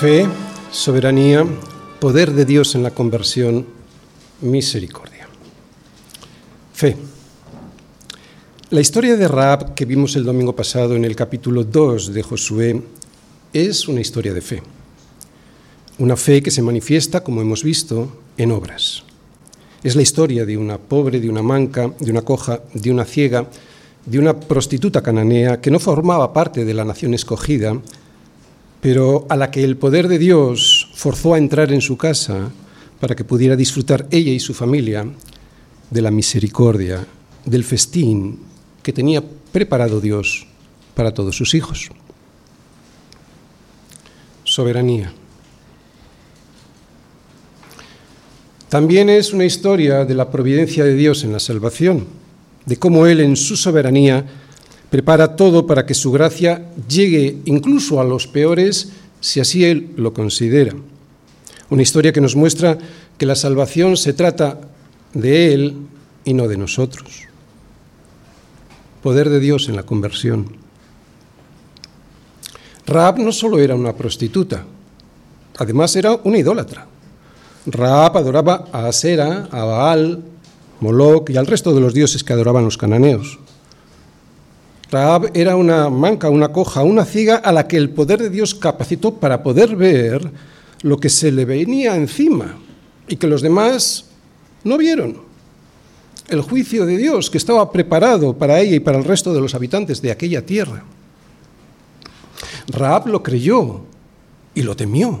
Fe, soberanía, poder de Dios en la conversión, misericordia. Fe. La historia de Raab que vimos el domingo pasado en el capítulo 2 de Josué es una historia de fe. Una fe que se manifiesta, como hemos visto, en obras. Es la historia de una pobre, de una manca, de una coja, de una ciega, de una prostituta cananea que no formaba parte de la nación escogida, pero a la que el poder de Dios forzó a entrar en su casa para que pudiera disfrutar ella y su familia de la misericordia, del festín que tenía preparado Dios para todos sus hijos. Soberanía. También es una historia de la providencia de Dios en la salvación, de cómo Él en su soberanía prepara todo para que su gracia llegue incluso a los peores si así Él lo considera. Una historia que nos muestra que la salvación se trata de Él y no de nosotros. Poder de Dios en la conversión. Raab no solo era una prostituta, además era una idólatra. Raab adoraba a Asera, a Baal, Moloch y al resto de los dioses que adoraban los cananeos. Raab era una manca, una coja, una ciega a la que el poder de Dios capacitó para poder ver lo que se le venía encima y que los demás no vieron. El juicio de Dios que estaba preparado para ella y para el resto de los habitantes de aquella tierra. Raab lo creyó y lo temió.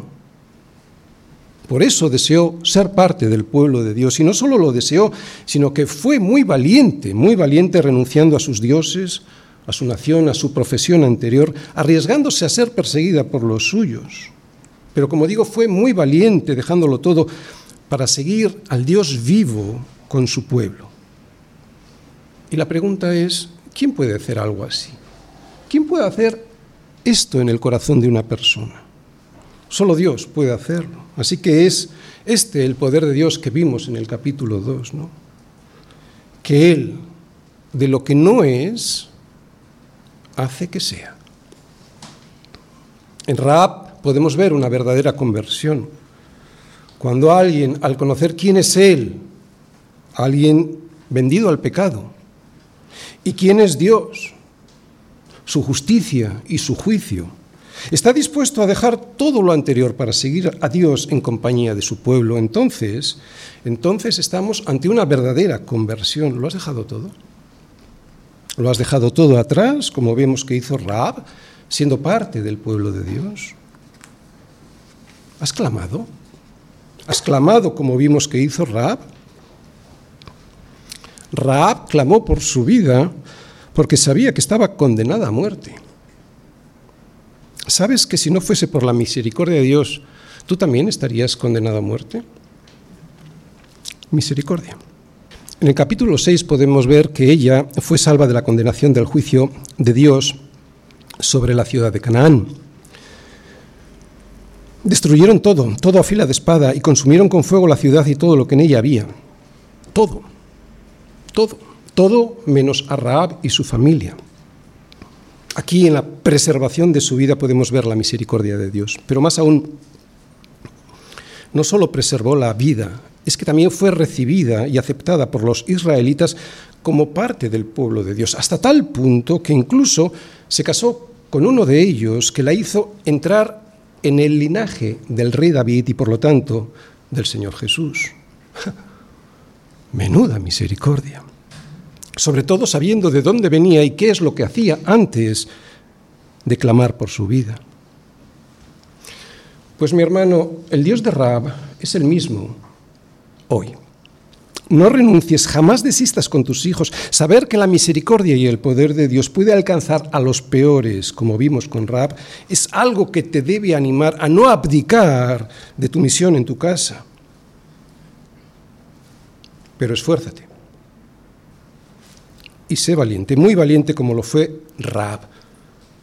Por eso deseó ser parte del pueblo de Dios. Y no solo lo deseó, sino que fue muy valiente, muy valiente renunciando a sus dioses, a su nación, a su profesión anterior, arriesgándose a ser perseguida por los suyos. Pero como digo, fue muy valiente dejándolo todo para seguir al Dios vivo con su pueblo. Y la pregunta es, ¿quién puede hacer algo así? ¿Quién puede hacer esto en el corazón de una persona? Solo Dios puede hacerlo. Así que es este el poder de Dios que vimos en el capítulo 2, ¿no? Que Él, de lo que no es, hace que sea. En Raab podemos ver una verdadera conversión. Cuando alguien, al conocer quién es Él, alguien vendido al pecado, y quién es Dios, su justicia y su juicio, está dispuesto a dejar todo lo anterior para seguir a Dios en compañía de su pueblo, entonces, entonces estamos ante una verdadera conversión. ¿Lo has dejado todo? ¿Lo has dejado todo atrás, como vemos que hizo Raab, siendo parte del pueblo de Dios? ¿Has clamado? ¿Has clamado como vimos que hizo Raab? Raab clamó por su vida porque sabía que estaba condenada a muerte. ¿Sabes que si no fuese por la misericordia de Dios, tú también estarías condenado a muerte? Misericordia. En el capítulo 6 podemos ver que ella fue salva de la condenación del juicio de Dios sobre la ciudad de Canaán. Destruyeron todo, todo a fila de espada, y consumieron con fuego la ciudad y todo lo que en ella había. Todo, todo, todo menos a Raab y su familia. Aquí en la preservación de su vida podemos ver la misericordia de Dios, pero más aún, no solo preservó la vida es que también fue recibida y aceptada por los israelitas como parte del pueblo de Dios, hasta tal punto que incluso se casó con uno de ellos que la hizo entrar en el linaje del rey David y por lo tanto del Señor Jesús. Menuda misericordia. Sobre todo sabiendo de dónde venía y qué es lo que hacía antes de clamar por su vida. Pues mi hermano, el Dios de Raab es el mismo hoy. No renuncies, jamás desistas con tus hijos. Saber que la misericordia y el poder de Dios puede alcanzar a los peores, como vimos con Rab, es algo que te debe animar a no abdicar de tu misión en tu casa. Pero esfuérzate. Y sé valiente, muy valiente como lo fue Rab.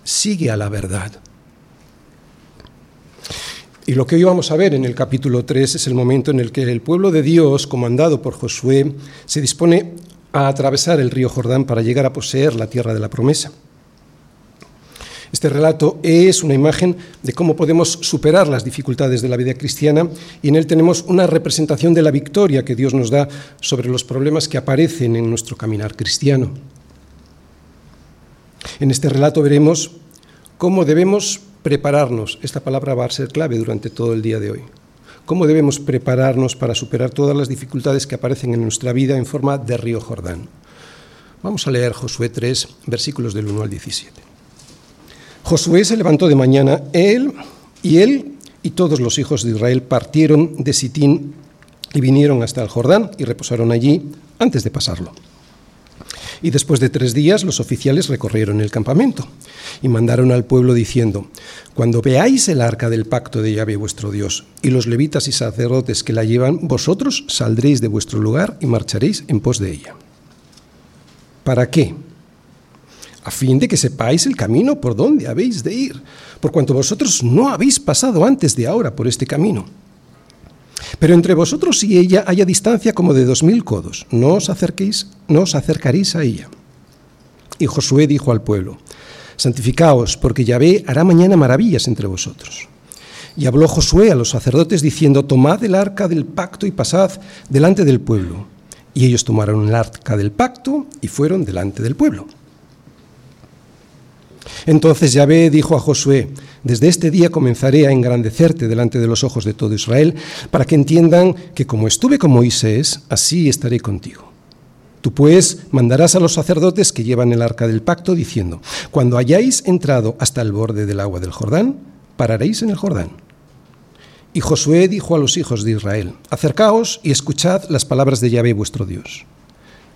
Sigue a la verdad. Y lo que hoy vamos a ver en el capítulo 3 es el momento en el que el pueblo de Dios, comandado por Josué, se dispone a atravesar el río Jordán para llegar a poseer la tierra de la promesa. Este relato es una imagen de cómo podemos superar las dificultades de la vida cristiana y en él tenemos una representación de la victoria que Dios nos da sobre los problemas que aparecen en nuestro caminar cristiano. En este relato veremos cómo debemos prepararnos. Esta palabra va a ser clave durante todo el día de hoy. ¿Cómo debemos prepararnos para superar todas las dificultades que aparecen en nuestra vida en forma de río Jordán? Vamos a leer Josué 3, versículos del 1 al 17. Josué se levantó de mañana, él y él y todos los hijos de Israel partieron de Sitín y vinieron hasta el Jordán y reposaron allí antes de pasarlo. Y después de tres días los oficiales recorrieron el campamento y mandaron al pueblo diciendo, Cuando veáis el arca del pacto de Yahvé vuestro Dios y los levitas y sacerdotes que la llevan, vosotros saldréis de vuestro lugar y marcharéis en pos de ella. ¿Para qué? a fin de que sepáis el camino por donde habéis de ir, por cuanto vosotros no habéis pasado antes de ahora por este camino. Pero entre vosotros y ella haya distancia como de dos mil codos, no os acerquéis, no os acercaréis a ella. Y Josué dijo al pueblo, Santificaos, porque Yahvé hará mañana maravillas entre vosotros. Y habló Josué a los sacerdotes diciendo, Tomad el arca del pacto y pasad delante del pueblo. Y ellos tomaron el arca del pacto y fueron delante del pueblo. Entonces Yahvé dijo a Josué, desde este día comenzaré a engrandecerte delante de los ojos de todo Israel, para que entiendan que como estuve con Moisés, así estaré contigo. Tú pues mandarás a los sacerdotes que llevan el arca del pacto, diciendo, cuando hayáis entrado hasta el borde del agua del Jordán, pararéis en el Jordán. Y Josué dijo a los hijos de Israel, acercaos y escuchad las palabras de Yahvé vuestro Dios.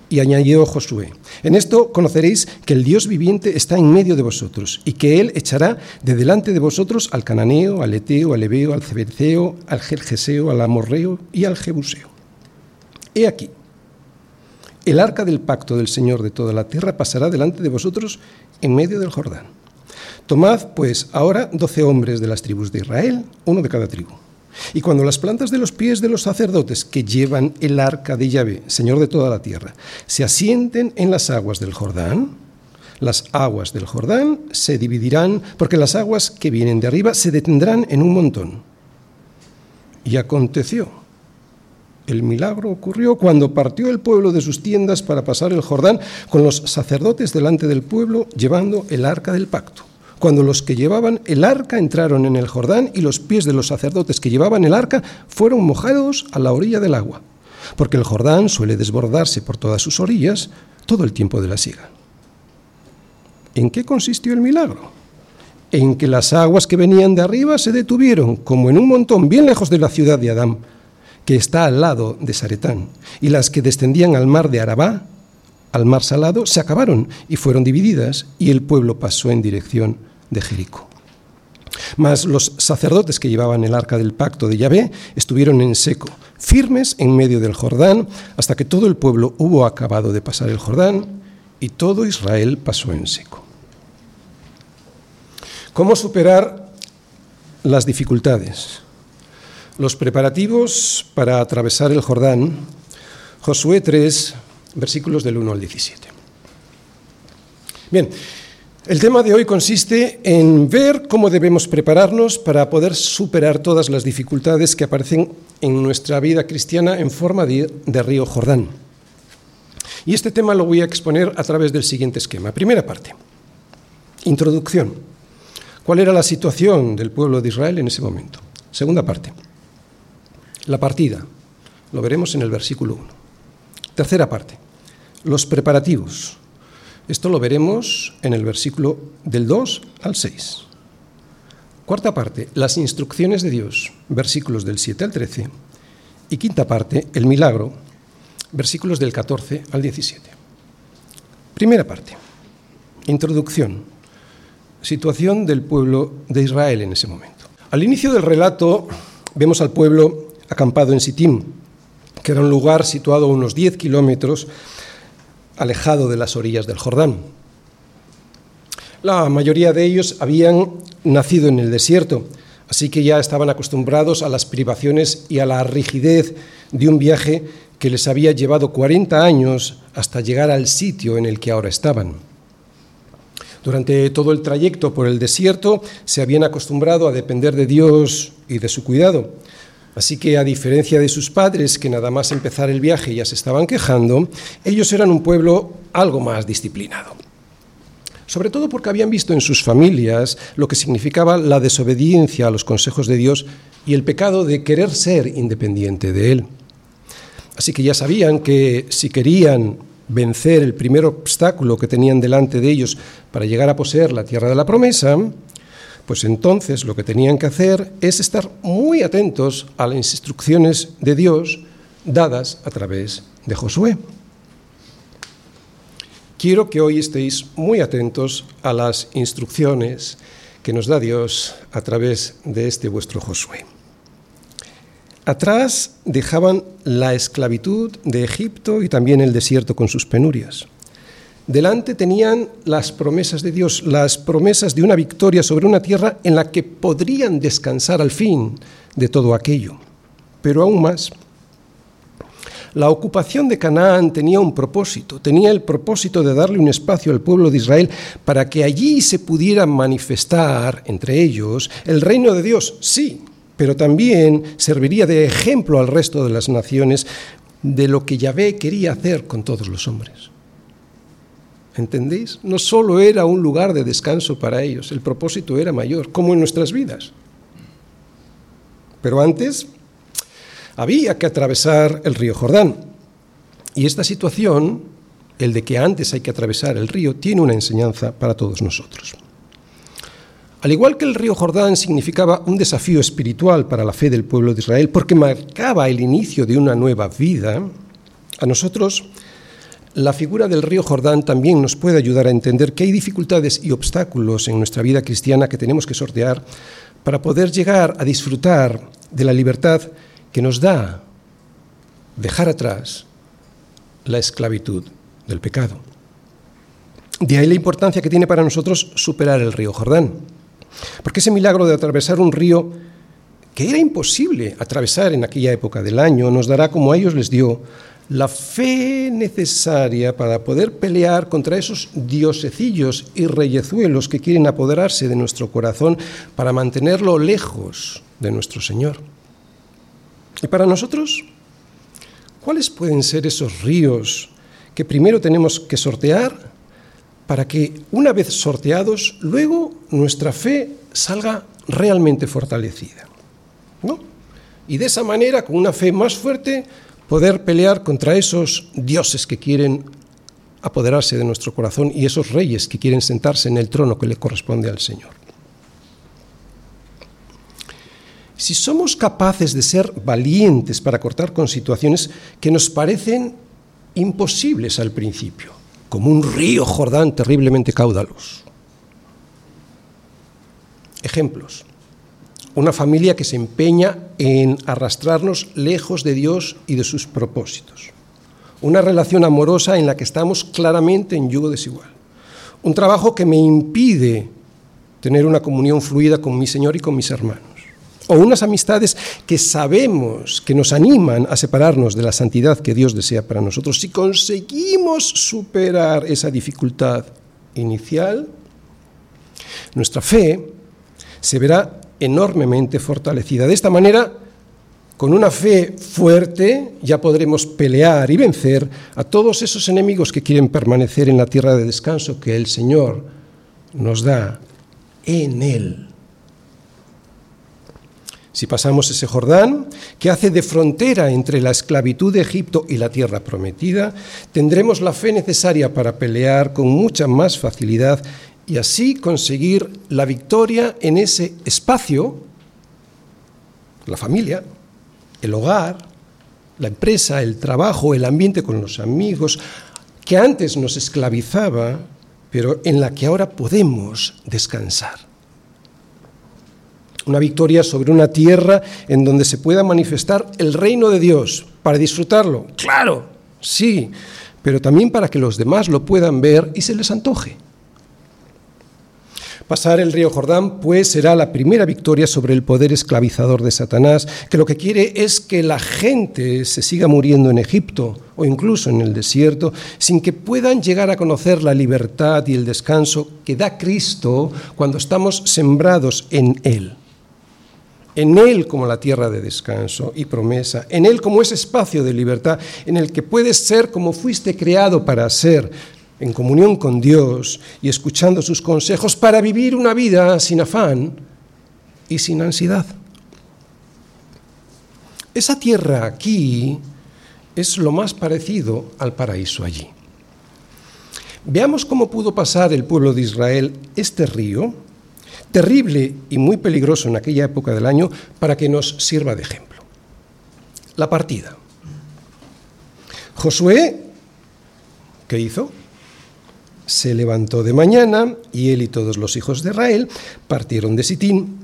Y añadió Josué, en esto conoceréis que el Dios viviente está en medio de vosotros, y que Él echará de delante de vosotros al cananeo, al eteo, al ebeo, al cebeceo, al jerjeseo, al amorreo y al jebuseo. He aquí, el arca del pacto del Señor de toda la tierra pasará delante de vosotros en medio del Jordán. Tomad, pues, ahora doce hombres de las tribus de Israel, uno de cada tribu y cuando las plantas de los pies de los sacerdotes que llevan el arca de Yahvé, Señor de toda la tierra, se asienten en las aguas del Jordán, las aguas del Jordán se dividirán porque las aguas que vienen de arriba se detendrán en un montón. Y aconteció. El milagro ocurrió cuando partió el pueblo de sus tiendas para pasar el Jordán con los sacerdotes delante del pueblo llevando el arca del pacto cuando los que llevaban el arca entraron en el Jordán y los pies de los sacerdotes que llevaban el arca fueron mojados a la orilla del agua, porque el Jordán suele desbordarse por todas sus orillas todo el tiempo de la siega. ¿En qué consistió el milagro? En que las aguas que venían de arriba se detuvieron, como en un montón bien lejos de la ciudad de Adán, que está al lado de Saretán, y las que descendían al mar de Arabá, al mar salado, se acabaron y fueron divididas, y el pueblo pasó en dirección de Jericó. Mas los sacerdotes que llevaban el arca del pacto de Yahvé estuvieron en seco, firmes en medio del Jordán, hasta que todo el pueblo hubo acabado de pasar el Jordán y todo Israel pasó en seco. ¿Cómo superar las dificultades? Los preparativos para atravesar el Jordán, Josué 3, versículos del 1 al 17. Bien, el tema de hoy consiste en ver cómo debemos prepararnos para poder superar todas las dificultades que aparecen en nuestra vida cristiana en forma de, río Jordán. Y este tema lo voy a exponer a través del siguiente esquema. Primera parte, introducción. ¿Cuál era la situación del pueblo de Israel en ese momento? Segunda parte, la partida. Lo veremos en el versículo 1. Tercera parte, los preparativos. Esto lo veremos en el versículo del 2 al 6. Cuarta parte, las instrucciones de Dios, versículos del 7 al 13. Y quinta parte, el milagro, versículos del 14 al 17. Primera parte, introducción, situación del pueblo de Israel en ese momento. Al inicio del relato vemos al pueblo acampado en Sittim, que era un lugar situado a unos 10 kilómetros alejado de las orillas del Jordán. La mayoría de ellos habían nacido en el desierto, así que ya estaban acostumbrados a las privaciones y a la rigidez de un viaje que les había llevado 40 años hasta llegar al sitio en el que ahora estaban. Durante todo el trayecto por el desierto se habían acostumbrado a depender de Dios y de su cuidado. Así que a diferencia de sus padres, que nada más empezar el viaje ya se estaban quejando, ellos eran un pueblo algo más disciplinado. Sobre todo porque habían visto en sus familias lo que significaba la desobediencia a los consejos de Dios y el pecado de querer ser independiente de Él. Así que ya sabían que si querían vencer el primer obstáculo que tenían delante de ellos para llegar a poseer la tierra de la promesa, pues entonces lo que tenían que hacer es estar muy atentos a las instrucciones de Dios dadas a través de Josué. Quiero que hoy estéis muy atentos a las instrucciones que nos da Dios a través de este vuestro Josué. Atrás dejaban la esclavitud de Egipto y también el desierto con sus penurias. Delante tenían las promesas de Dios, las promesas de una victoria sobre una tierra en la que podrían descansar al fin de todo aquello. Pero aún más, la ocupación de Canaán tenía un propósito, tenía el propósito de darle un espacio al pueblo de Israel para que allí se pudiera manifestar entre ellos el reino de Dios, sí, pero también serviría de ejemplo al resto de las naciones de lo que Yahvé quería hacer con todos los hombres. ¿Entendéis? No solo era un lugar de descanso para ellos, el propósito era mayor, como en nuestras vidas. Pero antes había que atravesar el río Jordán. Y esta situación, el de que antes hay que atravesar el río, tiene una enseñanza para todos nosotros. Al igual que el río Jordán significaba un desafío espiritual para la fe del pueblo de Israel, porque marcaba el inicio de una nueva vida, a nosotros la figura del río Jordán también nos puede ayudar a entender que hay dificultades y obstáculos en nuestra vida cristiana que tenemos que sortear para poder llegar a disfrutar de la libertad que nos da dejar atrás la esclavitud del pecado. De ahí la importancia que tiene para nosotros superar el río Jordán. Porque ese milagro de atravesar un río que era imposible atravesar en aquella época del año nos dará, como a ellos les dio, la fe necesaria para poder pelear contra esos diosecillos y reyezuelos que quieren apoderarse de nuestro corazón para mantenerlo lejos de nuestro Señor. Y para nosotros, ¿cuáles pueden ser esos ríos que primero tenemos que sortear para que, una vez sorteados, luego nuestra fe salga realmente fortalecida. ¿no? Y de esa manera, con una fe más fuerte, poder pelear contra esos dioses que quieren apoderarse de nuestro corazón y esos reyes que quieren sentarse en el trono que le corresponde al Señor. Si somos capaces de ser valientes para cortar con situaciones que nos parecen imposibles al principio, como un río Jordán terriblemente caudaloso. Ejemplos. Una familia que se empeña en arrastrarnos lejos de Dios y de sus propósitos. Una relación amorosa en la que estamos claramente en yugo desigual. Un trabajo que me impide tener una comunión fluida con mi Señor y con mis hermanos o unas amistades que sabemos que nos animan a separarnos de la santidad que Dios desea para nosotros, si conseguimos superar esa dificultad inicial, nuestra fe se verá enormemente fortalecida. De esta manera, con una fe fuerte ya podremos pelear y vencer a todos esos enemigos que quieren permanecer en la tierra de descanso que el Señor nos da en Él. Si pasamos ese Jordán, que hace de frontera entre la esclavitud de Egipto y la tierra prometida, tendremos la fe necesaria para pelear con mucha más facilidad y así conseguir la victoria en ese espacio, la familia, el hogar, la empresa, el trabajo, el ambiente con los amigos, que antes nos esclavizaba, pero en la que ahora podemos descansar una victoria sobre una tierra en donde se pueda manifestar el reino de Dios, para disfrutarlo, claro, sí, pero también para que los demás lo puedan ver y se les antoje. Pasar el río Jordán, pues, será la primera victoria sobre el poder esclavizador de Satanás, que lo que quiere es que la gente se siga muriendo en Egipto o incluso en el desierto, sin que puedan llegar a conocer la libertad y el descanso que da Cristo cuando estamos sembrados en Él. En Él como la tierra de descanso y promesa, en Él como ese espacio de libertad en el que puedes ser como fuiste creado para ser, en comunión con Dios y escuchando sus consejos para vivir una vida sin afán y sin ansiedad. Esa tierra aquí es lo más parecido al paraíso allí. Veamos cómo pudo pasar el pueblo de Israel este río, terrible y muy peligroso en aquella época del año, para que nos sirva de ejemplo. La partida. Josué, ¿qué hizo? Se levantó de mañana y él y todos los hijos de Israel partieron de Sitín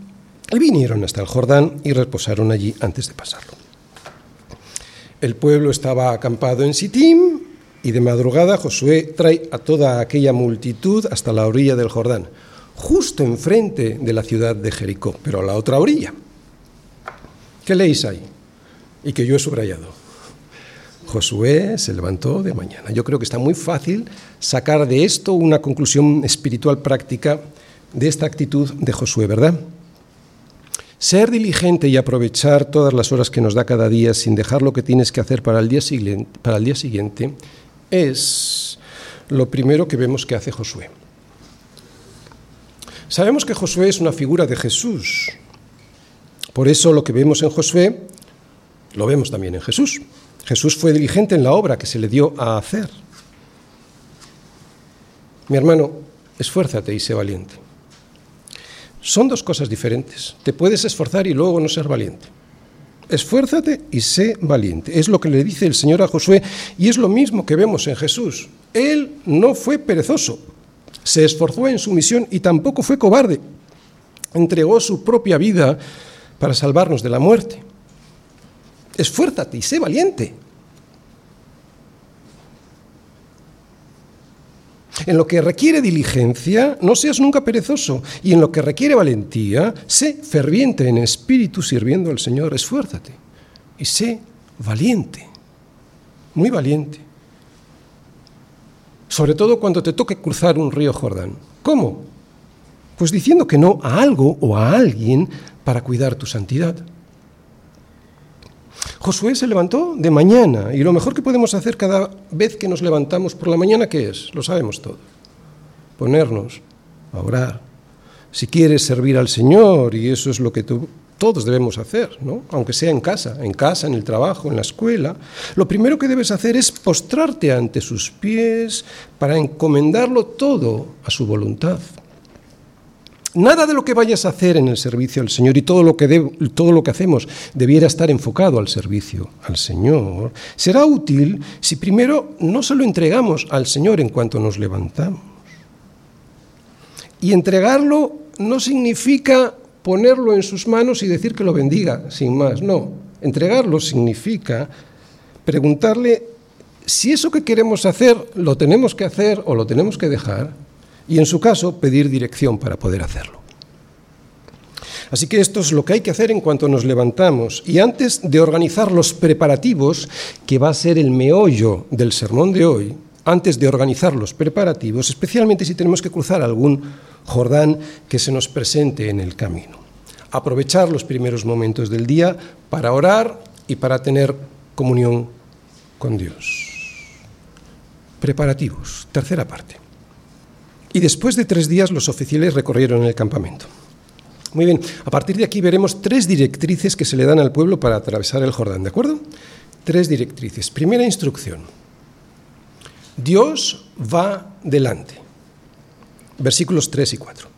y vinieron hasta el Jordán y reposaron allí antes de pasarlo. El pueblo estaba acampado en Sitim y de madrugada Josué trae a toda aquella multitud hasta la orilla del Jordán, justo enfrente de la ciudad de Jericó, pero a la otra orilla. ¿Qué leéis ahí? Y que yo he subrayado. Josué se levantó de mañana. Yo creo que está muy fácil sacar de esto una conclusión espiritual práctica de esta actitud de Josué, ¿verdad? Ser diligente y aprovechar todas las horas que nos da cada día sin dejar lo que tienes que hacer para el día siguiente, para el día siguiente es lo primero que vemos que hace Josué. Sabemos que Josué es una figura de Jesús. Por eso lo que vemos en Josué lo vemos también en Jesús. Jesús fue diligente en la obra que se le dio a hacer. Mi hermano, esfuérzate y sé valiente. Son dos cosas diferentes. Te puedes esforzar y luego no ser valiente. Esfuérzate y sé valiente. Es lo que le dice el Señor a Josué y es lo mismo que vemos en Jesús. Él no fue perezoso, se esforzó en su misión y tampoco fue cobarde. Entregó su propia vida para salvarnos de la muerte. Esfuérzate y sé valiente. En lo que requiere diligencia, no seas nunca perezoso. Y en lo que requiere valentía, sé ferviente en espíritu sirviendo al Señor. Esfuérzate y sé valiente, muy valiente. Sobre todo cuando te toque cruzar un río Jordán. ¿Cómo? Pues diciendo que no a algo o a alguien para cuidar tu santidad. Josué se levantó de mañana y lo mejor que podemos hacer cada vez que nos levantamos por la mañana, ¿qué es? Lo sabemos todo. Ponernos a orar. Si quieres servir al Señor, y eso es lo que todos debemos hacer, ¿no? aunque sea en casa, en casa, en el trabajo, en la escuela, lo primero que debes hacer es postrarte ante sus pies para encomendarlo todo a su voluntad. Nada de lo que vayas a hacer en el servicio al Señor y todo lo que, todo lo que hacemos debiera estar enfocado al servicio al Señor, será útil si primero no se lo entregamos al Señor en cuanto nos levantamos. Y entregarlo no significa ponerlo en sus manos y decir que lo bendiga, sin más, no. Entregarlo significa preguntarle si eso que queremos hacer lo tenemos que hacer o lo tenemos que dejar y en su caso pedir dirección para poder hacerlo. Así que esto es lo que hay que hacer en cuanto nos levantamos. Y antes de organizar los preparativos, que va a ser el meollo del sermón de hoy, antes de organizar los preparativos, especialmente si tenemos que cruzar algún Jordán que se nos presente en el camino. Aprovechar los primeros momentos del día para orar y para tener comunión con Dios. Preparativos, tercera parte. Y después de tres días los oficiales recorrieron el campamento. Muy bien, a partir de aquí veremos tres directrices que se le dan al pueblo para atravesar el Jordán, ¿de acuerdo? Tres directrices. Primera instrucción. Dios va delante. Versículos 3 y 4.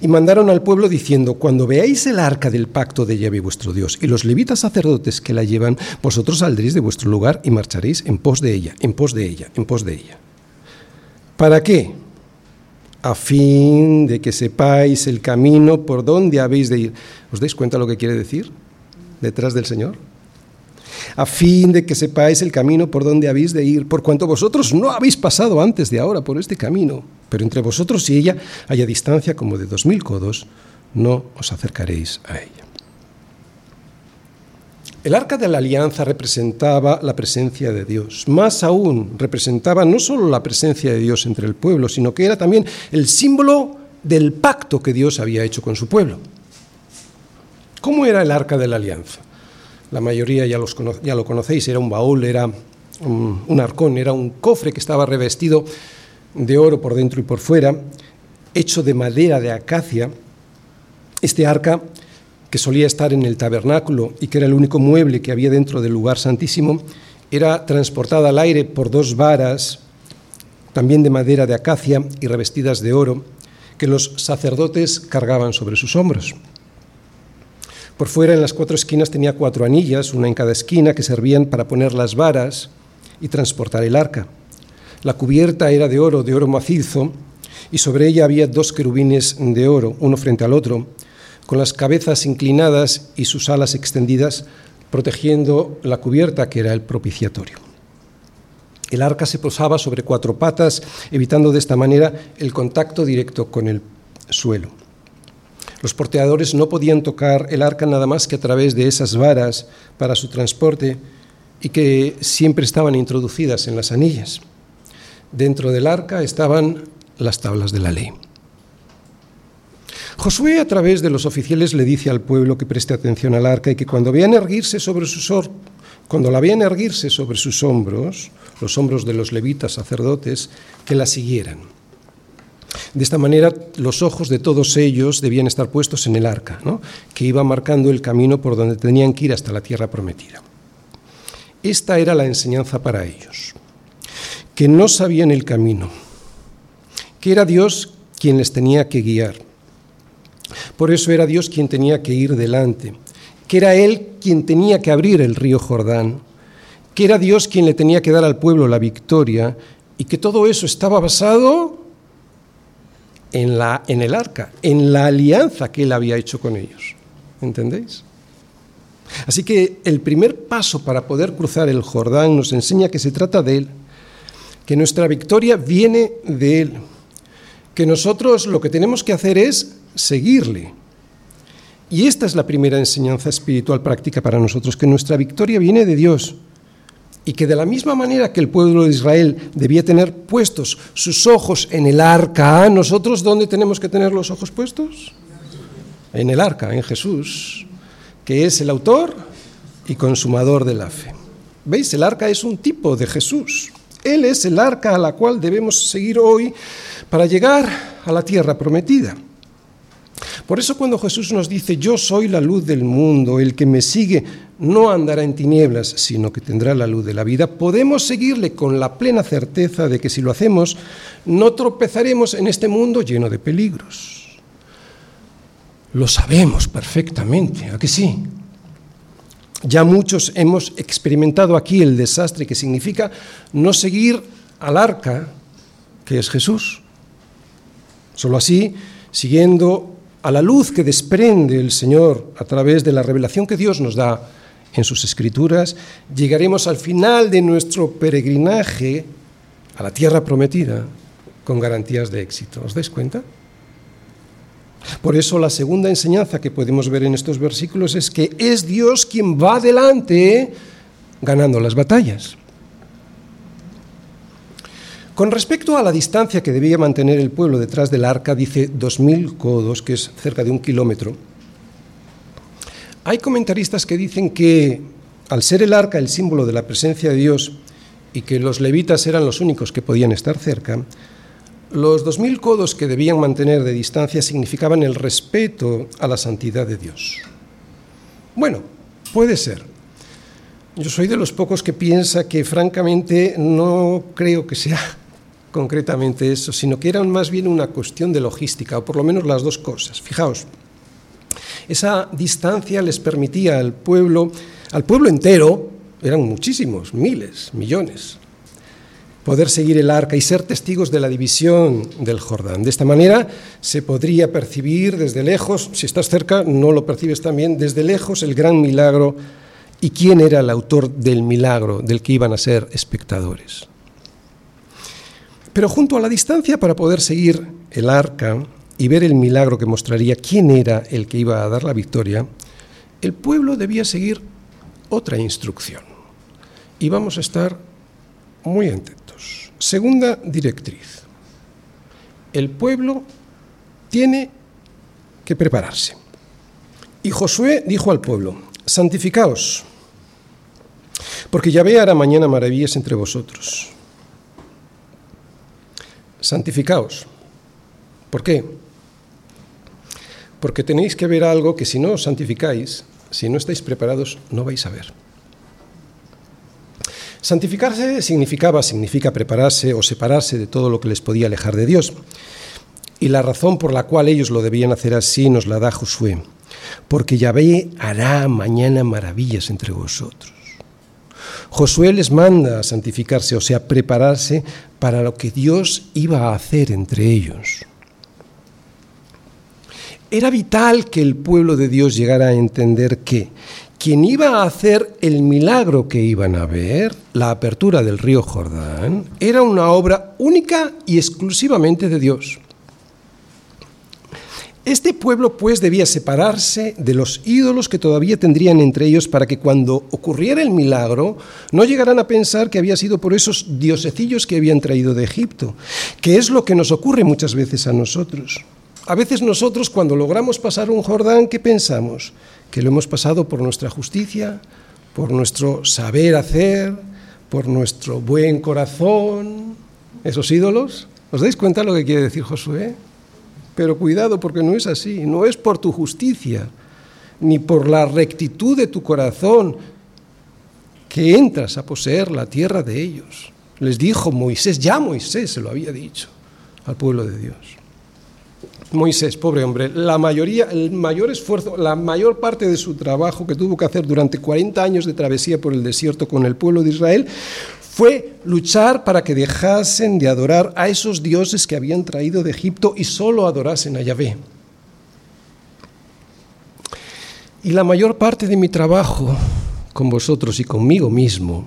Y mandaron al pueblo diciendo, cuando veáis el arca del pacto de Yahvé vuestro Dios y los levitas sacerdotes que la llevan, vosotros saldréis de vuestro lugar y marcharéis en pos de ella, en pos de ella, en pos de ella. ¿Para qué? A fin de que sepáis el camino por donde habéis de ir. ¿Os dais cuenta lo que quiere decir detrás del Señor? A fin de que sepáis el camino por donde habéis de ir, por cuanto vosotros no habéis pasado antes de ahora por este camino, pero entre vosotros y ella haya distancia como de dos mil codos, no os acercaréis a ella. El arca de la alianza representaba la presencia de Dios. Más aún, representaba no solo la presencia de Dios entre el pueblo, sino que era también el símbolo del pacto que Dios había hecho con su pueblo. ¿Cómo era el arca de la alianza? La mayoría ya, ya lo conocéis, era un baúl, era un, un arcón, era un cofre que estaba revestido de oro por dentro y por fuera, hecho de madera de acacia. Este arca que solía estar en el tabernáculo y que era el único mueble que había dentro del lugar santísimo, era transportada al aire por dos varas, también de madera de acacia y revestidas de oro, que los sacerdotes cargaban sobre sus hombros. Por fuera, en las cuatro esquinas, tenía cuatro anillas, una en cada esquina, que servían para poner las varas y transportar el arca. La cubierta era de oro, de oro macizo, y sobre ella había dos querubines de oro, uno frente al otro, con las cabezas inclinadas y sus alas extendidas, protegiendo la cubierta que era el propiciatorio. El arca se posaba sobre cuatro patas, evitando de esta manera el contacto directo con el suelo. Los porteadores no podían tocar el arca nada más que a través de esas varas para su transporte y que siempre estaban introducidas en las anillas. Dentro del arca estaban las tablas de la ley. Josué a través de los oficiales le dice al pueblo que preste atención al arca y que cuando vean erguirse sobre sus la vean erguirse sobre sus hombros, los hombros de los levitas sacerdotes, que la siguieran. De esta manera, los ojos de todos ellos debían estar puestos en el arca, que iba marcando el camino por donde tenían que ir hasta la tierra prometida. Esta era la enseñanza para ellos, que no sabían el camino, que era Dios quien les tenía que guiar por eso era Dios quien tenía que ir delante, que era Él quien tenía que abrir el río Jordán, que era Dios quien le tenía que dar al pueblo la victoria y que todo eso estaba basado en, la, en el arca, en la alianza que Él había hecho con ellos. ¿Entendéis? Así que el primer paso para poder cruzar el Jordán nos enseña que se trata de Él, que nuestra victoria viene de Él, que nosotros lo que tenemos que hacer es seguirle. Y esta es la primera enseñanza espiritual práctica para nosotros, que nuestra victoria viene de Dios y que de la misma manera que el pueblo de Israel debía tener puestos sus ojos en el arca, nosotros ¿dónde tenemos que tener los ojos puestos? En el arca, en Jesús, que es el autor y consumador de la fe. ¿Veis? El arca es un tipo de Jesús. Él es el arca a la cual debemos seguir hoy para llegar a la tierra prometida. Por eso cuando Jesús nos dice, yo soy la luz del mundo, el que me sigue no andará en tinieblas, sino que tendrá la luz de la vida, podemos seguirle con la plena certeza de que si lo hacemos, no tropezaremos en este mundo lleno de peligros. Lo sabemos perfectamente, ¿a que sí? Ya muchos hemos experimentado aquí el desastre que significa no seguir al arca, que es Jesús. Solo así, siguiendo a la luz que desprende el Señor a través de la revelación que Dios nos da en sus escrituras, llegaremos al final de nuestro peregrinaje a la tierra prometida con garantías de éxito. ¿Os dais cuenta? Por eso la segunda enseñanza que podemos ver en estos versículos es que es Dios quien va adelante ganando las batallas. Con respecto a la distancia que debía mantener el pueblo detrás del arca, dice 2.000 codos, que es cerca de un kilómetro. Hay comentaristas que dicen que al ser el arca el símbolo de la presencia de Dios y que los levitas eran los únicos que podían estar cerca, los 2.000 codos que debían mantener de distancia significaban el respeto a la santidad de Dios. Bueno, puede ser, yo soy de los pocos que piensa que francamente no creo que sea concretamente eso, sino que era más bien una cuestión de logística, o por lo menos las dos cosas. Fijaos, esa distancia les permitía al pueblo, al pueblo entero, eran muchísimos, miles, millones, poder seguir el arca y ser testigos de la división del Jordán. De esta manera se podría percibir desde lejos, si estás cerca no lo percibes también, desde lejos el gran milagro y quién era el autor del milagro del que iban a ser espectadores. Pero junto a la distancia para poder seguir el arca y ver el milagro que mostraría quién era el que iba a dar la victoria, el pueblo debía seguir otra instrucción. Y vamos a estar muy atentos. Segunda directriz. El pueblo tiene que prepararse. Y Josué dijo al pueblo, santificaos, porque Yahvé hará mañana maravillas entre vosotros. Santificaos. ¿Por qué? Porque tenéis que ver algo que si no os santificáis, si no estáis preparados, no vais a ver. Santificarse significaba, significa prepararse o separarse de todo lo que les podía alejar de Dios. Y la razón por la cual ellos lo debían hacer así nos la da Josué. Porque Yahvé hará mañana maravillas entre vosotros. Josué les manda a santificarse, o sea, prepararse para lo que Dios iba a hacer entre ellos. Era vital que el pueblo de Dios llegara a entender que quien iba a hacer el milagro que iban a ver, la apertura del río Jordán, era una obra única y exclusivamente de Dios. Este pueblo pues debía separarse de los ídolos que todavía tendrían entre ellos para que cuando ocurriera el milagro no llegaran a pensar que había sido por esos diosecillos que habían traído de Egipto, que es lo que nos ocurre muchas veces a nosotros. A veces nosotros cuando logramos pasar un Jordán, ¿qué pensamos? Que lo hemos pasado por nuestra justicia, por nuestro saber hacer, por nuestro buen corazón. Esos ídolos, ¿os dais cuenta lo que quiere decir Josué? Pero cuidado porque no es así, no es por tu justicia, ni por la rectitud de tu corazón que entras a poseer la tierra de ellos. Les dijo Moisés, ya Moisés se lo había dicho al pueblo de Dios. Moisés, pobre hombre, la mayoría, el mayor esfuerzo, la mayor parte de su trabajo que tuvo que hacer durante 40 años de travesía por el desierto con el pueblo de Israel fue luchar para que dejasen de adorar a esos dioses que habían traído de Egipto y solo adorasen a Yahvé. Y la mayor parte de mi trabajo con vosotros y conmigo mismo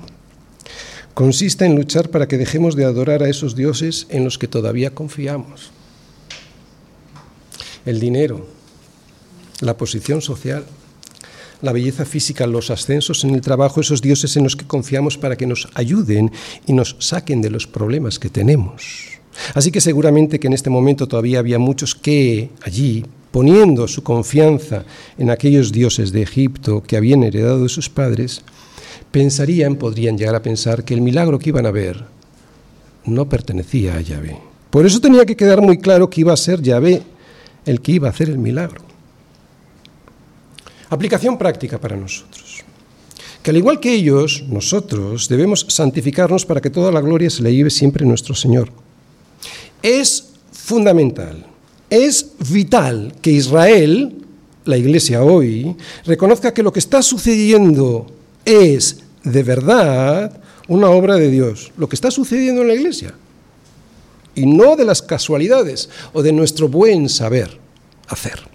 consiste en luchar para que dejemos de adorar a esos dioses en los que todavía confiamos. El dinero, la posición social, la belleza física, los ascensos en el trabajo, esos dioses en los que confiamos para que nos ayuden y nos saquen de los problemas que tenemos. Así que seguramente que en este momento todavía había muchos que allí, poniendo su confianza en aquellos dioses de Egipto que habían heredado de sus padres, pensarían, podrían llegar a pensar que el milagro que iban a ver no pertenecía a Yahvé. Por eso tenía que quedar muy claro que iba a ser Yahvé el que iba a hacer el milagro. Aplicación práctica para nosotros. Que al igual que ellos, nosotros debemos santificarnos para que toda la gloria se le lleve siempre nuestro Señor. Es fundamental, es vital que Israel, la iglesia hoy, reconozca que lo que está sucediendo es de verdad una obra de Dios, lo que está sucediendo en la iglesia, y no de las casualidades o de nuestro buen saber hacer.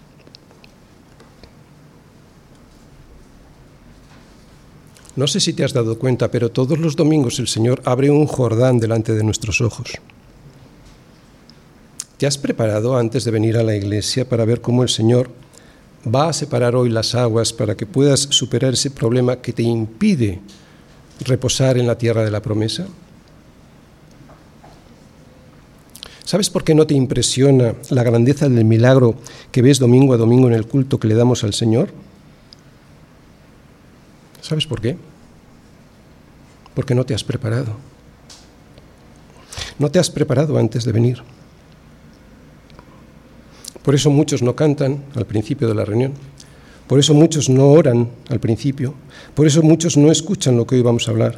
No sé si te has dado cuenta, pero todos los domingos el Señor abre un Jordán delante de nuestros ojos. ¿Te has preparado antes de venir a la iglesia para ver cómo el Señor va a separar hoy las aguas para que puedas superar ese problema que te impide reposar en la tierra de la promesa? ¿Sabes por qué no te impresiona la grandeza del milagro que ves domingo a domingo en el culto que le damos al Señor? ¿Sabes por qué? Porque no te has preparado. No te has preparado antes de venir. Por eso muchos no cantan al principio de la reunión. Por eso muchos no oran al principio. Por eso muchos no escuchan lo que hoy vamos a hablar.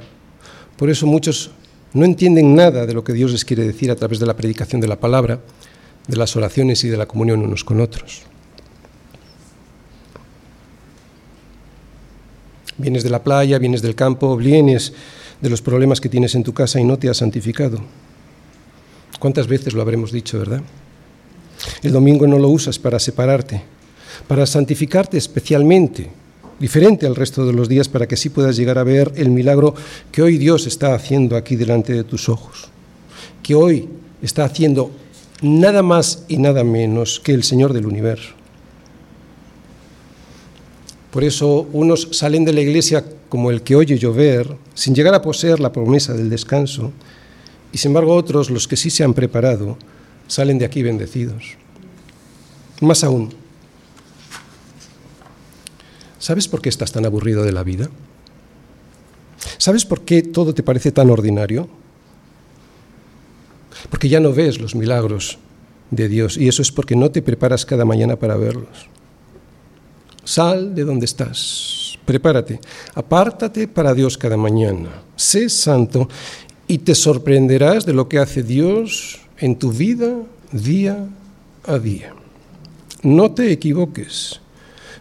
Por eso muchos no entienden nada de lo que Dios les quiere decir a través de la predicación de la palabra, de las oraciones y de la comunión unos con otros. Vienes de la playa, vienes del campo, vienes de los problemas que tienes en tu casa y no te has santificado. ¿Cuántas veces lo habremos dicho, verdad? El domingo no lo usas para separarte, para santificarte especialmente, diferente al resto de los días, para que así puedas llegar a ver el milagro que hoy Dios está haciendo aquí delante de tus ojos, que hoy está haciendo nada más y nada menos que el Señor del universo. Por eso unos salen de la iglesia como el que oye llover, sin llegar a poseer la promesa del descanso, y sin embargo otros, los que sí se han preparado, salen de aquí bendecidos. Más aún, ¿sabes por qué estás tan aburrido de la vida? ¿Sabes por qué todo te parece tan ordinario? Porque ya no ves los milagros de Dios y eso es porque no te preparas cada mañana para verlos. Sal de donde estás, prepárate, apártate para Dios cada mañana, sé santo y te sorprenderás de lo que hace Dios en tu vida día a día. No te equivoques.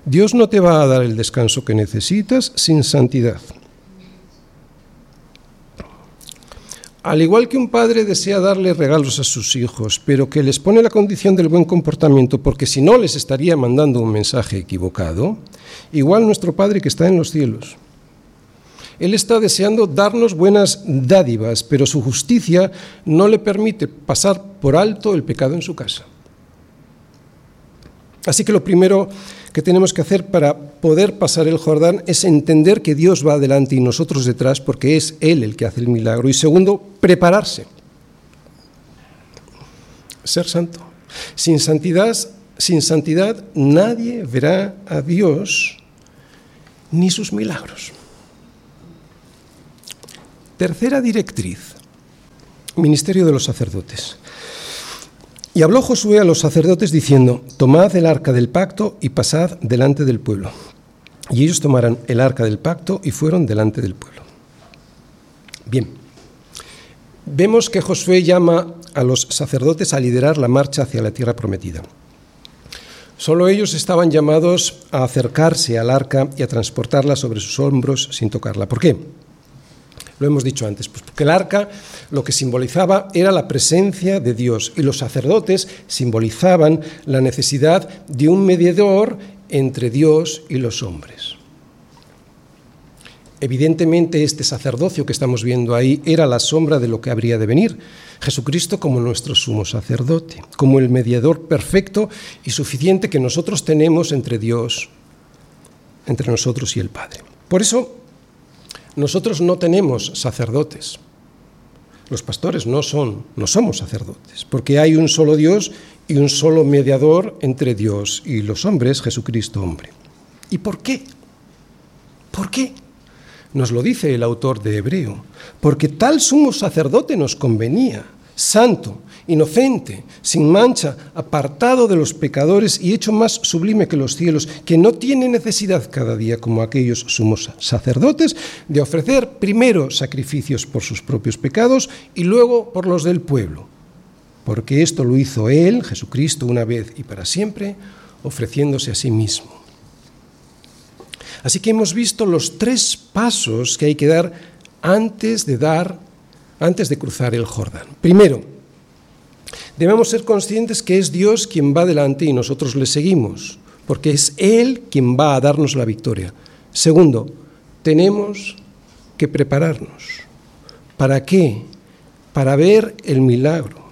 Dios no te va a dar el descanso que necesitas sin santidad. Al igual que un padre desea darle regalos a sus hijos, pero que les pone la condición del buen comportamiento porque si no les estaría mandando un mensaje equivocado, igual nuestro Padre que está en los cielos. Él está deseando darnos buenas dádivas, pero su justicia no le permite pasar por alto el pecado en su casa. Así que lo primero que tenemos que hacer para poder pasar el Jordán es entender que Dios va adelante y nosotros detrás porque es Él el que hace el milagro. Y segundo, prepararse. Ser santo. Sin santidad, sin santidad nadie verá a Dios ni sus milagros. Tercera directriz. Ministerio de los sacerdotes. Y habló Josué a los sacerdotes diciendo, tomad el arca del pacto y pasad delante del pueblo. Y ellos tomaron el arca del pacto y fueron delante del pueblo. Bien, vemos que Josué llama a los sacerdotes a liderar la marcha hacia la tierra prometida. Solo ellos estaban llamados a acercarse al arca y a transportarla sobre sus hombros sin tocarla. ¿Por qué? Lo hemos dicho antes, pues porque el arca lo que simbolizaba era la presencia de Dios y los sacerdotes simbolizaban la necesidad de un mediador entre Dios y los hombres. Evidentemente este sacerdocio que estamos viendo ahí era la sombra de lo que habría de venir. Jesucristo como nuestro sumo sacerdote, como el mediador perfecto y suficiente que nosotros tenemos entre Dios, entre nosotros y el Padre. Por eso nosotros no tenemos sacerdotes. Los pastores no son, no somos sacerdotes, porque hay un solo Dios y un solo mediador entre Dios y los hombres, Jesucristo hombre. ¿Y por qué? ¿Por qué? Nos lo dice el autor de Hebreo, porque tal sumo sacerdote nos convenía, santo, inocente, sin mancha, apartado de los pecadores y hecho más sublime que los cielos, que no tiene necesidad cada día, como aquellos sumos sacerdotes, de ofrecer primero sacrificios por sus propios pecados y luego por los del pueblo. Porque esto lo hizo Él, Jesucristo, una vez y para siempre, ofreciéndose a sí mismo. Así que hemos visto los tres pasos que hay que dar antes de dar, antes de cruzar el Jordán. Primero, Debemos ser conscientes que es Dios quien va delante y nosotros le seguimos, porque es Él quien va a darnos la victoria. Segundo, tenemos que prepararnos. ¿Para qué? Para ver el milagro.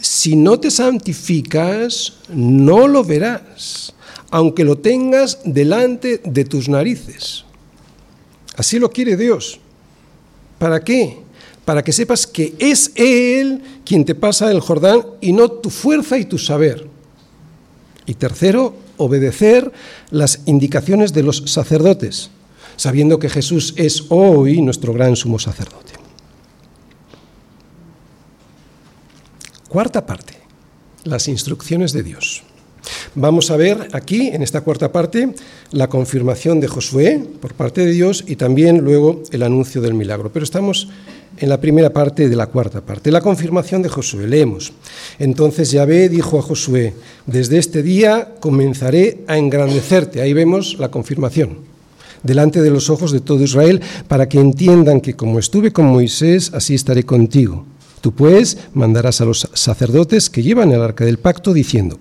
Si no te santificas, no lo verás, aunque lo tengas delante de tus narices. Así lo quiere Dios. ¿Para qué? Para que sepas que es Él quien te pasa el Jordán y no tu fuerza y tu saber. Y tercero, obedecer las indicaciones de los sacerdotes, sabiendo que Jesús es hoy nuestro gran sumo sacerdote. Cuarta parte, las instrucciones de Dios. Vamos a ver aquí, en esta cuarta parte, la confirmación de Josué por parte de Dios y también luego el anuncio del milagro. Pero estamos en la primera parte de la cuarta parte. La confirmación de Josué. Leemos. Entonces Yahvé dijo a Josué, desde este día comenzaré a engrandecerte. Ahí vemos la confirmación. Delante de los ojos de todo Israel, para que entiendan que como estuve con Moisés, así estaré contigo. Tú pues mandarás a los sacerdotes que llevan el arca del pacto, diciendo,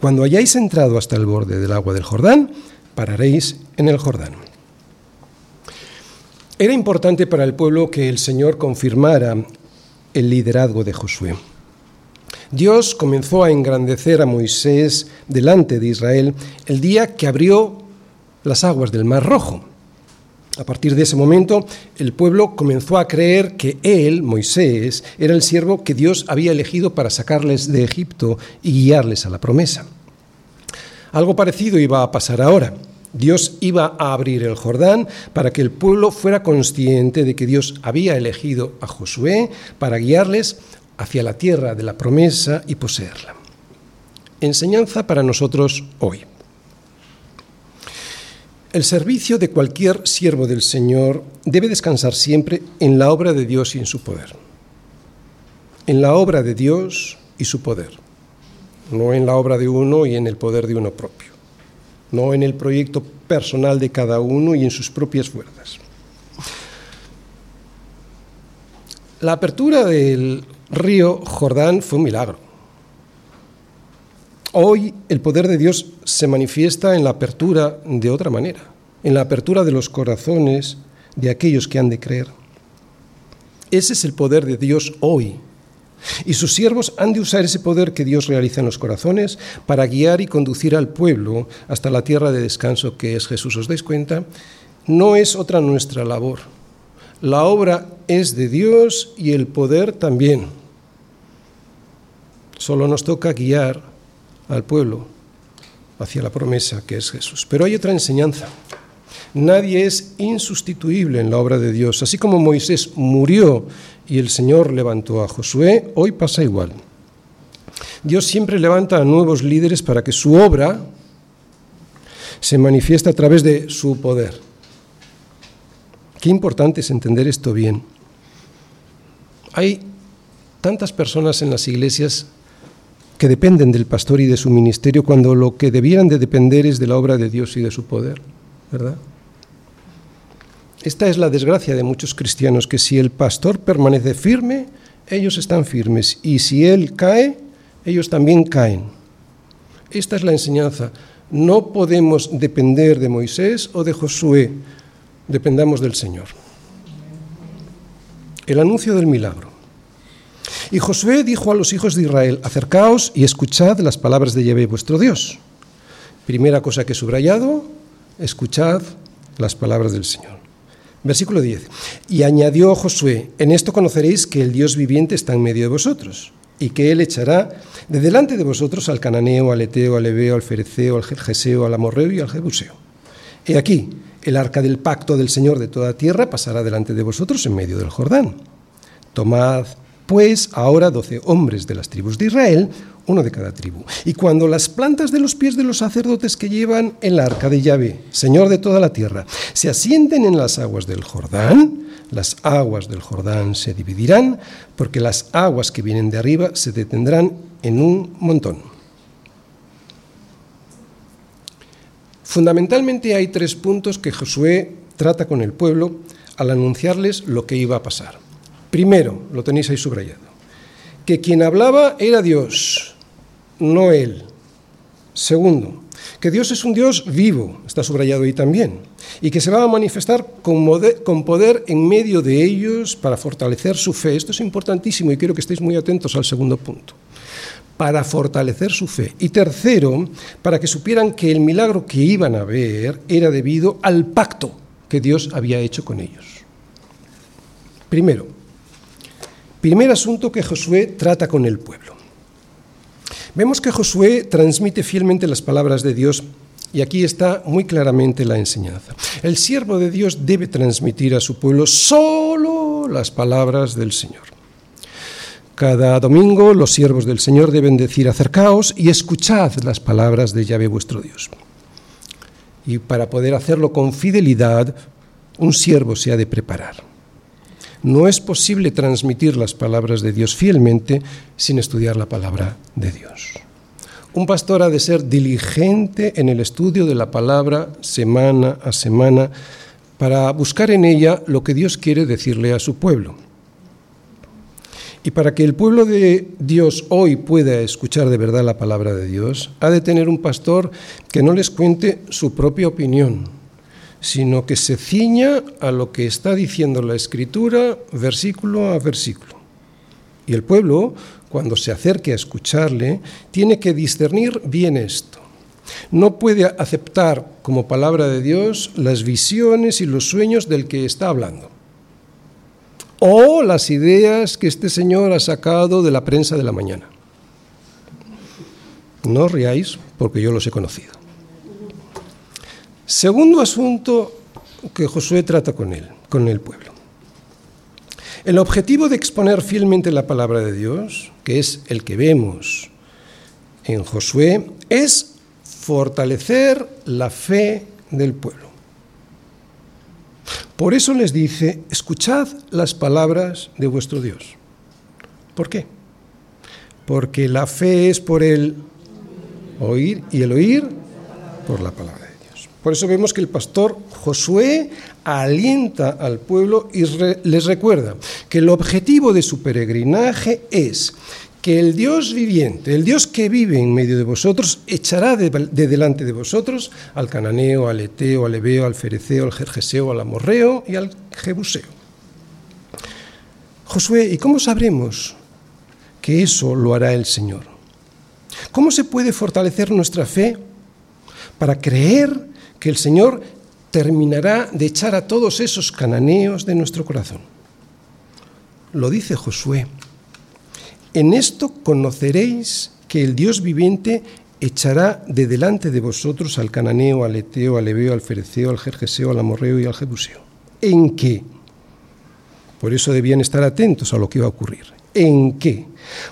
cuando hayáis entrado hasta el borde del agua del Jordán, pararéis en el Jordán. Era importante para el pueblo que el Señor confirmara el liderazgo de Josué. Dios comenzó a engrandecer a Moisés delante de Israel el día que abrió las aguas del Mar Rojo. A partir de ese momento, el pueblo comenzó a creer que él, Moisés, era el siervo que Dios había elegido para sacarles de Egipto y guiarles a la promesa. Algo parecido iba a pasar ahora. Dios iba a abrir el Jordán para que el pueblo fuera consciente de que Dios había elegido a Josué para guiarles hacia la tierra de la promesa y poseerla. Enseñanza para nosotros hoy. El servicio de cualquier siervo del Señor debe descansar siempre en la obra de Dios y en su poder. En la obra de Dios y su poder, no en la obra de uno y en el poder de uno propio, no en el proyecto personal de cada uno y en sus propias fuerzas. La apertura del río Jordán fue un milagro. Hoy el poder de Dios se manifiesta en la apertura de otra manera, en la apertura de los corazones de aquellos que han de creer. Ese es el poder de Dios hoy. Y sus siervos han de usar ese poder que Dios realiza en los corazones para guiar y conducir al pueblo hasta la tierra de descanso que es Jesús. ¿Os dais cuenta? No es otra nuestra labor. La obra es de Dios y el poder también. Solo nos toca guiar al pueblo hacia la promesa que es Jesús. Pero hay otra enseñanza. Nadie es insustituible en la obra de Dios. Así como Moisés murió y el Señor levantó a Josué, hoy pasa igual. Dios siempre levanta a nuevos líderes para que su obra se manifieste a través de su poder. Qué importante es entender esto bien. Hay tantas personas en las iglesias que dependen del pastor y de su ministerio cuando lo que debieran de depender es de la obra de Dios y de su poder, ¿verdad? Esta es la desgracia de muchos cristianos, que si el pastor permanece firme, ellos están firmes, y si él cae, ellos también caen. Esta es la enseñanza. No podemos depender de Moisés o de Josué, dependamos del Señor. El anuncio del milagro. Y Josué dijo a los hijos de Israel, acercaos y escuchad las palabras de Yahvé vuestro Dios. Primera cosa que he subrayado, escuchad las palabras del Señor. Versículo 10. Y añadió Josué, en esto conoceréis que el Dios viviente está en medio de vosotros, y que Él echará de delante de vosotros al cananeo, al eteo, al ebeo, al fereceo, al jerjeseo, al amorreo y al jebuseo. He aquí, el arca del pacto del Señor de toda tierra pasará delante de vosotros en medio del Jordán. Tomad pues ahora doce hombres de las tribus de Israel, uno de cada tribu. Y cuando las plantas de los pies de los sacerdotes que llevan el arca de Yahvé, Señor de toda la tierra, se asienten en las aguas del Jordán, las aguas del Jordán se dividirán, porque las aguas que vienen de arriba se detendrán en un montón. Fundamentalmente hay tres puntos que Josué trata con el pueblo al anunciarles lo que iba a pasar. Primero, lo tenéis ahí subrayado, que quien hablaba era Dios, no él. Segundo, que Dios es un Dios vivo, está subrayado ahí también, y que se va a manifestar con, poder en medio de ellos para fortalecer su fe. Esto es importantísimo y quiero que estéis muy atentos al segundo punto. Para fortalecer su fe. Y tercero, para que supieran que el milagro que iban a ver era debido al pacto que Dios había hecho con ellos. Primero, Primer asunto que Josué trata con el pueblo. Vemos que Josué transmite fielmente las palabras de Dios y aquí está muy claramente la enseñanza. El siervo de Dios debe transmitir a su pueblo solo las palabras del Señor. Cada domingo los siervos del Señor deben decir acercaos y escuchad las palabras de Yahvé vuestro Dios. Y para poder hacerlo con fidelidad, un siervo se ha de preparar. No es posible transmitir las palabras de Dios fielmente sin estudiar la palabra de Dios. Un pastor ha de ser diligente en el estudio de la palabra semana a semana para buscar en ella lo que Dios quiere decirle a su pueblo. Y para que el pueblo de Dios hoy pueda escuchar de verdad la palabra de Dios, ha de tener un pastor que no les cuente su propia opinión, sino que se ciña a lo que está diciendo la Escritura versículo a versículo. Y el pueblo, cuando se acerque a escucharle, tiene que discernir bien esto. no puede aceptar como palabra de Dios las visiones y los sueños del que está hablando. O las ideas que este señor ha sacado de la prensa de la mañana. No os riáis porque yo los he conocido. Segundo asunto que Josué trata con él, con el pueblo. El objetivo de exponer fielmente la palabra de Dios, que es el que vemos en Josué, es fortalecer la fe del pueblo. Por eso les dice, escuchad las palabras de vuestro Dios. ¿Por qué? Porque la fe es por el oír y el oír por la palabra. Por eso vemos que el pastor Josué alienta al pueblo y les recuerda que el objetivo de su peregrinaje es que el Dios viviente, el Dios que vive en medio de vosotros, echará de, delante de vosotros al cananeo, al eteo, al ebeo, al fereceo, al jerjeseo, al amorreo y al jebuseo. Josué, ¿y cómo sabremos que eso lo hará el Señor? ¿Cómo se puede fortalecer nuestra fe para creer que el Señor terminará de echar a todos esos cananeos de nuestro corazón? Lo dice Josué. En esto conoceréis que el Dios viviente echará de delante de vosotros al cananeo, al eteo, al ebeo, al fereceo, al jerjeseo, al amorreo y al jebuseo. ¿En qué? Por eso debían estar atentos a lo que iba a ocurrir. ¿En qué?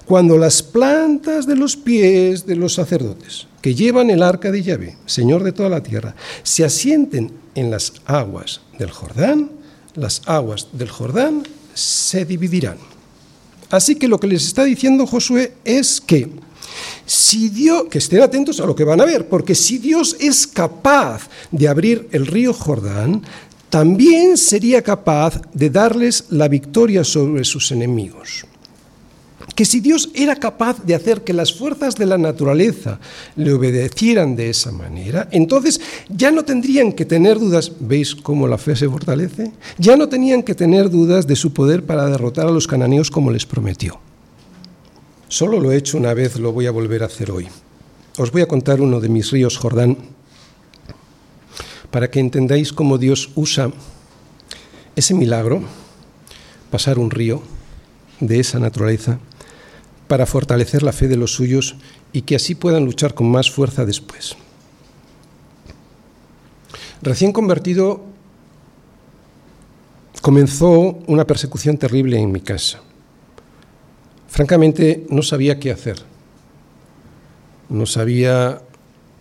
Cuando las plantas de los pies de los sacerdotes que llevan el arca de Yahvé, Señor de toda la tierra, se asienten en las aguas del Jordán, las aguas del Jordán se dividirán. Así que lo que les está diciendo Josué es que si Dios, que estén atentos a lo que van a ver, porque si Dios es capaz de abrir el río Jordán, también sería capaz de darles la victoria sobre sus enemigos que si Dios era capaz de hacer que las fuerzas de la naturaleza le obedecieran de esa manera, entonces ya no tendrían que tener dudas, ¿veis cómo la fe se fortalece? Ya no tenían que tener dudas de su poder para derrotar a los cananeos como les prometió. Solo lo he hecho una vez, lo voy a volver a hacer hoy. Os voy a contar uno de mis ríos Jordán para que entendáis cómo Dios usa ese milagro, pasar un río de esa naturaleza, para fortalecer la fe de los suyos y que así puedan luchar con más fuerza después. Recién convertido, comenzó una persecución terrible en mi casa. Francamente, no sabía qué hacer. No sabía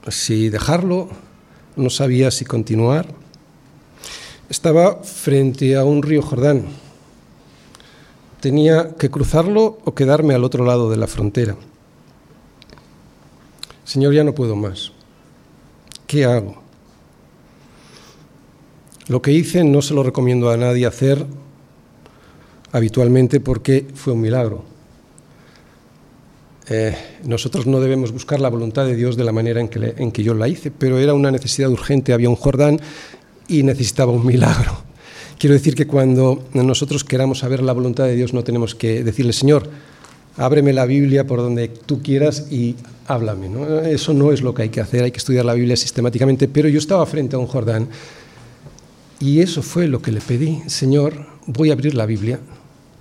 si dejarlo, no sabía si continuar. Estaba frente a un río Jordán, tenía que cruzarlo o quedarme al otro lado de la frontera. Señor, ya no puedo más. ¿Qué hago? Lo que hice no se lo recomiendo a nadie hacer habitualmente porque fue un milagro. Eh, nosotros no debemos buscar la voluntad de Dios de la manera en que, en que yo la hice, pero era una necesidad urgente, había un Jordán y necesitaba un milagro. Quiero decir que cuando nosotros queramos saber la voluntad de Dios no tenemos que decirle, Señor, ábreme la Biblia por donde tú quieras y háblame. Eso no es lo que hay que hacer, hay que estudiar la Biblia sistemáticamente, pero yo estaba frente a un Jordán y eso fue lo que le pedí, Señor, voy a abrir la Biblia,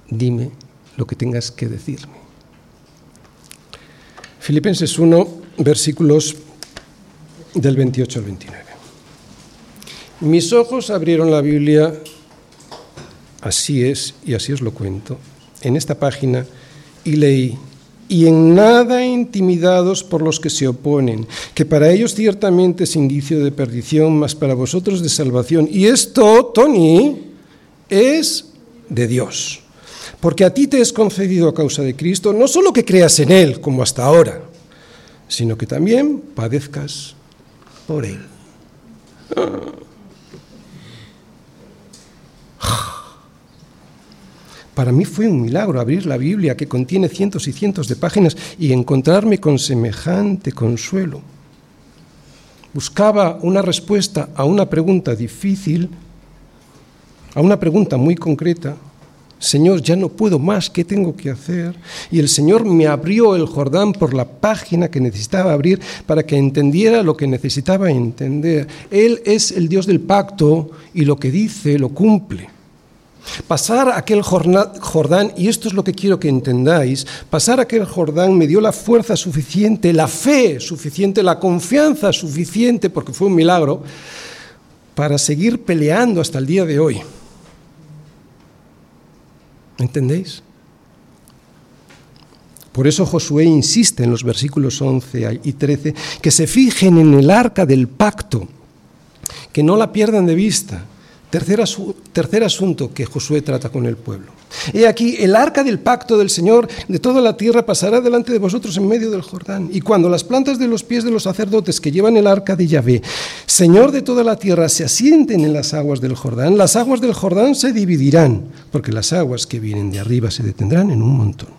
dime lo que tengas que decirme. Filipenses 1, versículos del 28 al 29. Mis ojos abrieron la Biblia Así es, y así os lo cuento, en esta página, y leí, y en nada intimidados por los que se oponen, que para ellos ciertamente es indicio de perdición, mas para vosotros de salvación. Y esto, Tony, es de Dios. Porque a ti te es concedido a causa de Cristo no solo que creas en Él, como hasta ahora, sino que también padezcas por Él. Para mí fue un milagro abrir la Biblia que contiene cientos y cientos de páginas y encontrarme con semejante consuelo. Buscaba una respuesta a una pregunta difícil, a una pregunta muy concreta, Señor, ya no puedo más, ¿qué tengo que hacer? Y el Señor me abrió el Jordán por la página que necesitaba abrir para que entendiera lo que necesitaba entender. Él es el Dios del pacto y lo que dice lo cumple. Pasar aquel Jordán, y esto es lo que quiero que entendáis, pasar aquel Jordán me dio la fuerza suficiente, la fe suficiente, la confianza suficiente, porque fue un milagro, para seguir peleando hasta el día de hoy. ¿Entendéis? Por eso Josué insiste en los versículos 11 y 13 que se fijen en el arca del pacto, que no la pierdan de vista. Tercer, tercer, asunto que Josué trata con el pueblo. He aquí, el arca del pacto del Señor de toda la tierra pasará delante de vosotros en medio del Jordán. Y cuando las plantas de los pies de los sacerdotes que llevan el arca de Yahvé, Señor de toda la tierra, se asienten en las aguas del Jordán, las aguas del Jordán se dividirán, porque las aguas que vienen de arriba se detendrán en un montón.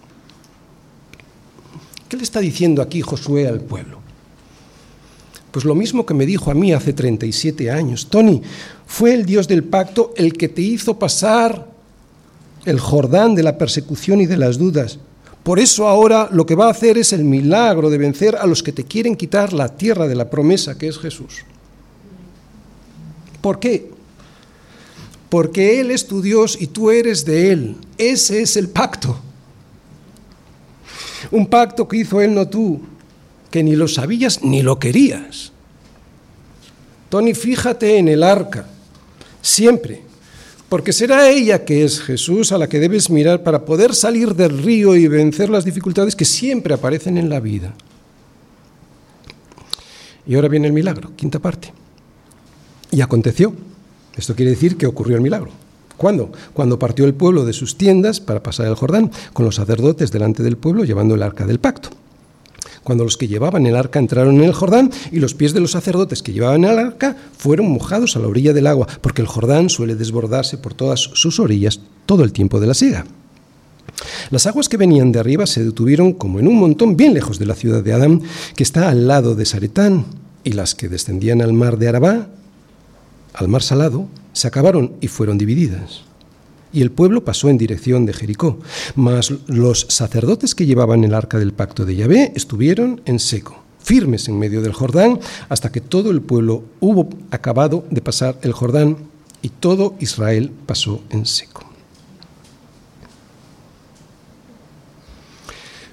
¿Qué le está diciendo aquí Josué al pueblo? Pues lo mismo que me dijo a mí hace 37 años. Tony, fue el Dios del pacto el que te hizo pasar el Jordán de la persecución y de las dudas. Por eso ahora lo que va a hacer es el milagro de vencer a los que te quieren quitar la tierra de la promesa que es Jesús. ¿Por qué? Porque Él es tu Dios y tú eres de Él. Ese es el pacto. Un pacto que hizo Él, no tú que ni lo sabías ni lo querías. Tony, fíjate en el arca, siempre, porque será ella que es Jesús a la que debes mirar para poder salir del río y vencer las dificultades que siempre aparecen en la vida. Y ahora viene el milagro, quinta parte. Y aconteció. Esto quiere decir que ocurrió el milagro. ¿Cuándo? Cuando partió el pueblo de sus tiendas para pasar el Jordán, con los sacerdotes delante del pueblo llevando el arca del pacto cuando los que llevaban el arca entraron en el Jordán y los pies de los sacerdotes que llevaban el arca fueron mojados a la orilla del agua, porque el Jordán suele desbordarse por todas sus orillas todo el tiempo de la siega. Las aguas que venían de arriba se detuvieron como en un montón bien lejos de la ciudad de Adán, que está al lado de Saretán, y las que descendían al mar de Arabá, al mar salado, se acabaron y fueron divididas y el pueblo pasó en dirección de Jericó. Mas los sacerdotes que llevaban el arca del pacto de Yahvé estuvieron en seco, firmes en medio del Jordán, hasta que todo el pueblo hubo acabado de pasar el Jordán y todo Israel pasó en seco.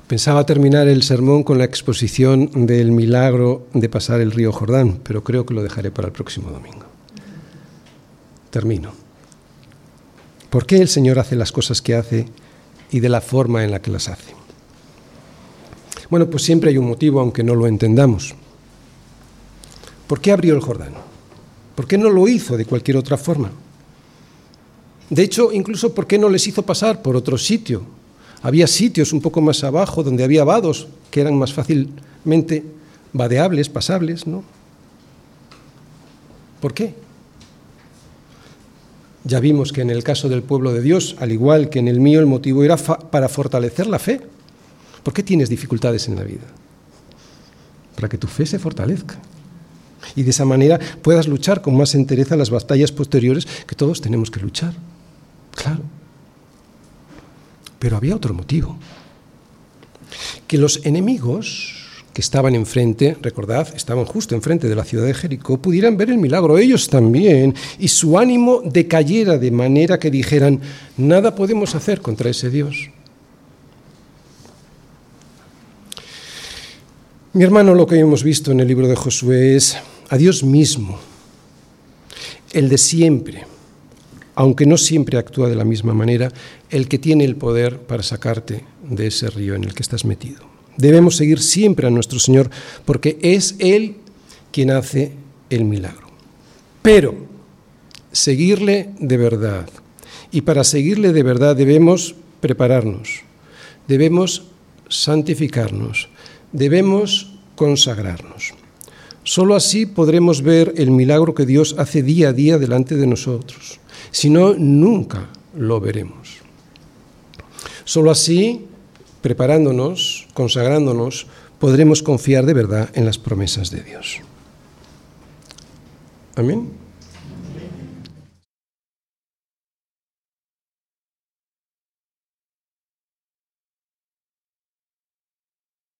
Pensaba terminar el sermón con la exposición del milagro de pasar el río Jordán, pero creo que lo dejaré para el próximo domingo. Termino. ¿Por qué el Señor hace las cosas que hace y de la forma en la que las hace? Bueno, pues siempre hay un motivo, aunque no lo entendamos. ¿Por qué abrió el Jordán? ¿Por qué no lo hizo de cualquier otra forma? De hecho, incluso ¿por qué no les hizo pasar por otro sitio? Había sitios un poco más abajo donde había vados que eran más fácilmente vadeables, pasables, ¿no? ¿Por qué? Ya vimos que en el caso del pueblo de Dios, al igual que en el mío, el motivo era para fortalecer la fe. ¿Por qué tienes dificultades en la vida? Para que tu fe se fortalezca. Y de esa manera puedas luchar con más entereza las batallas posteriores que todos tenemos que luchar. Claro. Pero había otro motivo. Que los enemigos que estaban enfrente, recordad, estaban justo enfrente de la ciudad de Jericó, pudieran ver el milagro ellos también y su ánimo decayera de manera que dijeran, nada podemos hacer contra ese Dios. Mi hermano, lo que hemos visto en el libro de Josué es a Dios mismo, el de siempre, aunque no siempre actúa de la misma manera, el que tiene el poder para sacarte de ese río en el que estás metido. Debemos seguir siempre a nuestro Señor porque es Él quien hace el milagro. Pero seguirle de verdad. Y para seguirle de verdad debemos prepararnos, debemos santificarnos, debemos consagrarnos. Solo así podremos ver el milagro que Dios hace día a día delante de nosotros. Si no, nunca lo veremos. Solo así preparándonos, consagrándonos, podremos confiar de verdad en las promesas de Dios. Amén.